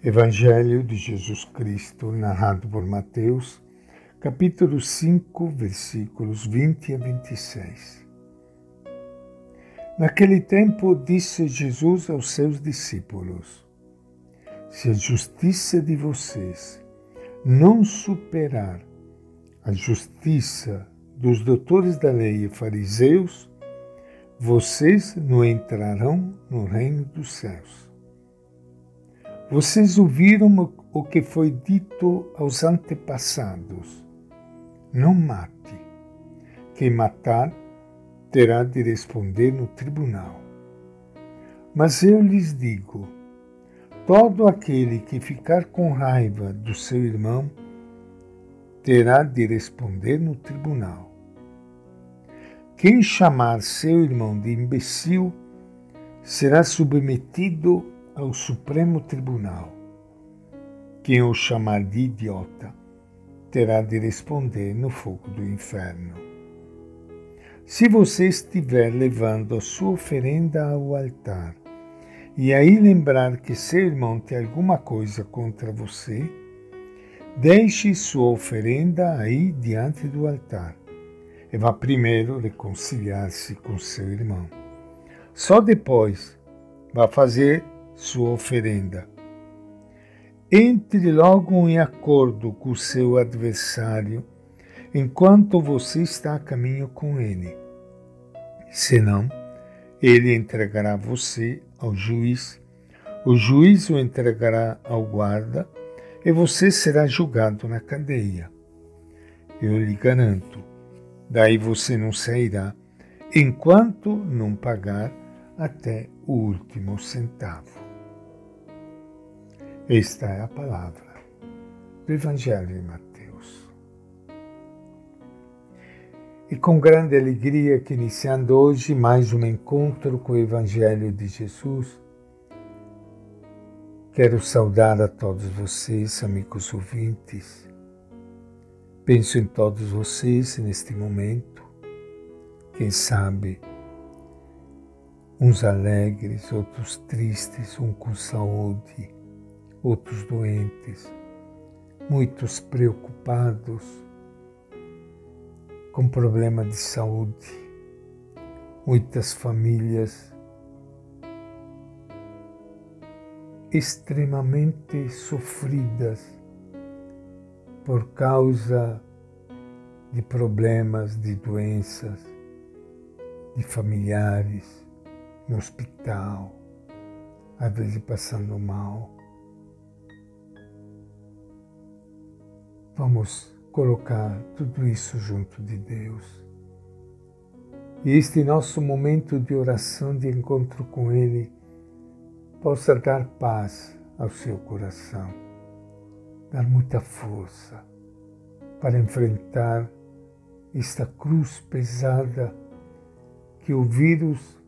Evangelho de Jesus Cristo, narrado por Mateus, capítulo 5, versículos 20 a 26. Naquele tempo disse Jesus aos seus discípulos: Se a justiça de vocês não superar a justiça dos doutores da lei e fariseus, vocês não entrarão no reino dos céus. Vocês ouviram o que foi dito aos antepassados: não mate. Quem matar terá de responder no tribunal. Mas eu lhes digo: todo aquele que ficar com raiva do seu irmão terá de responder no tribunal. Quem chamar seu irmão de imbecil será submetido ao Supremo Tribunal. Quem o chamar de idiota terá de responder no fogo do inferno. Se você estiver levando a sua oferenda ao altar e aí lembrar que seu irmão tem alguma coisa contra você, deixe sua oferenda aí diante do altar e vá primeiro reconciliar-se com seu irmão. Só depois vá fazer sua oferenda. Entre logo em acordo com o seu adversário enquanto você está a caminho com ele. Senão, ele entregará você ao juiz, o juiz o entregará ao guarda e você será julgado na cadeia. Eu lhe garanto, daí você não sairá enquanto não pagar até o último centavo. Esta é a palavra do Evangelho de Mateus. E com grande alegria que iniciando hoje mais um encontro com o Evangelho de Jesus, quero saudar a todos vocês, amigos ouvintes. Penso em todos vocês neste momento. Quem sabe, uns alegres, outros tristes, um com saúde outros doentes, muitos preocupados com problema de saúde, muitas famílias extremamente sofridas por causa de problemas, de doenças, de familiares no hospital, às vezes passando mal. Vamos colocar tudo isso junto de Deus. E este nosso momento de oração, de encontro com Ele, possa dar paz ao seu coração, dar muita força para enfrentar esta cruz pesada que o vírus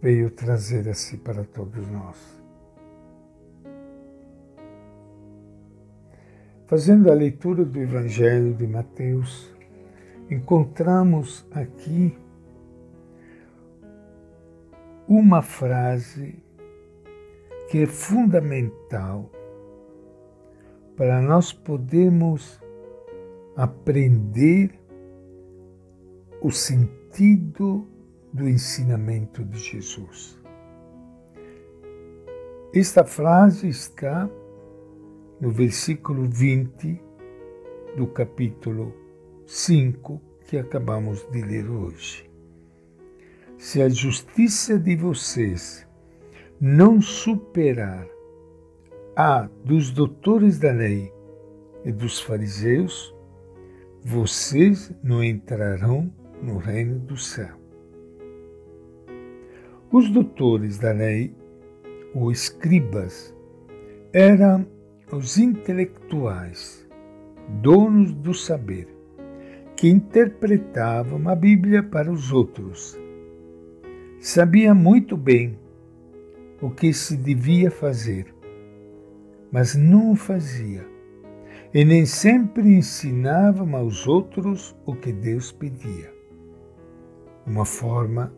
veio trazer assim para todos nós. Fazendo a leitura do Evangelho de Mateus, encontramos aqui uma frase que é fundamental para nós podermos aprender o sentido do ensinamento de Jesus. Esta frase está no versículo 20 do capítulo 5 que acabamos de ler hoje. Se a justiça de vocês não superar a dos doutores da lei e dos fariseus, vocês não entrarão no reino do céu. Os doutores da lei, ou escribas, eram os intelectuais, donos do saber, que interpretavam a Bíblia para os outros. Sabia muito bem o que se devia fazer, mas não o fazia, e nem sempre ensinavam aos outros o que Deus pedia. Uma forma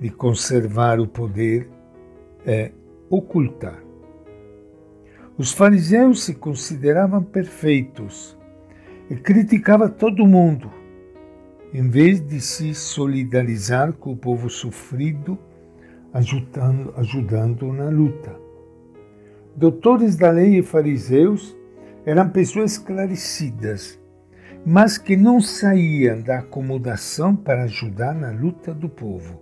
de conservar o poder é ocultar Os fariseus se consideravam perfeitos e criticavam todo mundo, em vez de se solidarizar com o povo sofrido, ajudando, ajudando na luta. Doutores da lei e fariseus eram pessoas esclarecidas, mas que não saíam da acomodação para ajudar na luta do povo.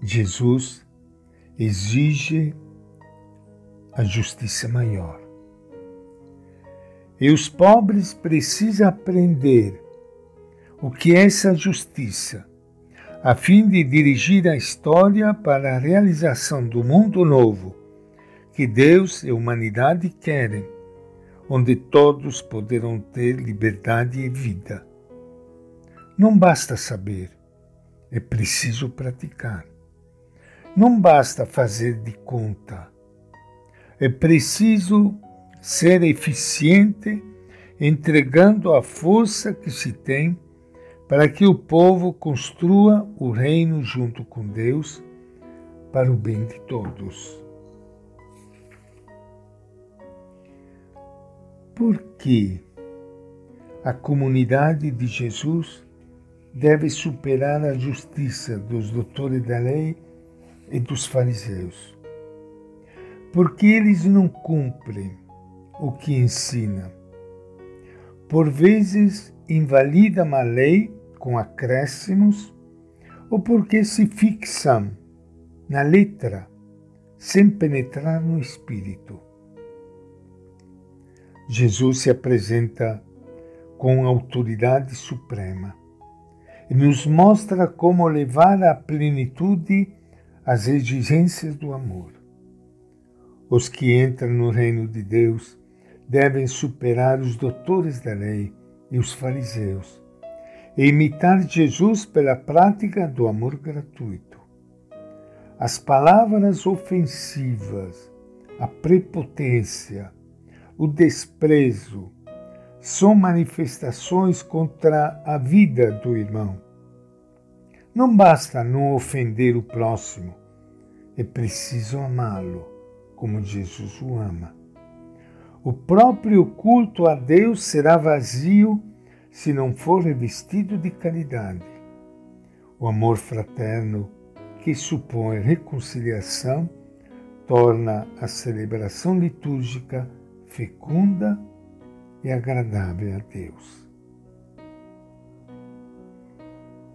Jesus exige a justiça maior. E os pobres precisam aprender o que é essa justiça, a fim de dirigir a história para a realização do mundo novo que Deus e a humanidade querem, onde todos poderão ter liberdade e vida. Não basta saber, é preciso praticar. Não basta fazer de conta é preciso ser eficiente, entregando a força que se tem para que o povo construa o reino junto com Deus para o bem de todos. Por que a comunidade de Jesus deve superar a justiça dos doutores da lei e dos fariseus? Porque eles não cumprem o que ensina. Por vezes invalidam a lei com acréscimos ou porque se fixam na letra sem penetrar no espírito. Jesus se apresenta com autoridade suprema e nos mostra como levar à plenitude as exigências do amor. Os que entram no reino de Deus devem superar os doutores da lei e os fariseus e imitar Jesus pela prática do amor gratuito. As palavras ofensivas, a prepotência, o desprezo são manifestações contra a vida do irmão. Não basta não ofender o próximo, é preciso amá-lo como Jesus o ama. O próprio culto a Deus será vazio se não for revestido de caridade. O amor fraterno, que supõe reconciliação, torna a celebração litúrgica fecunda e agradável a Deus.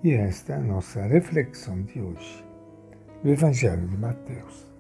E esta é a nossa reflexão de hoje, do Evangelho de Mateus.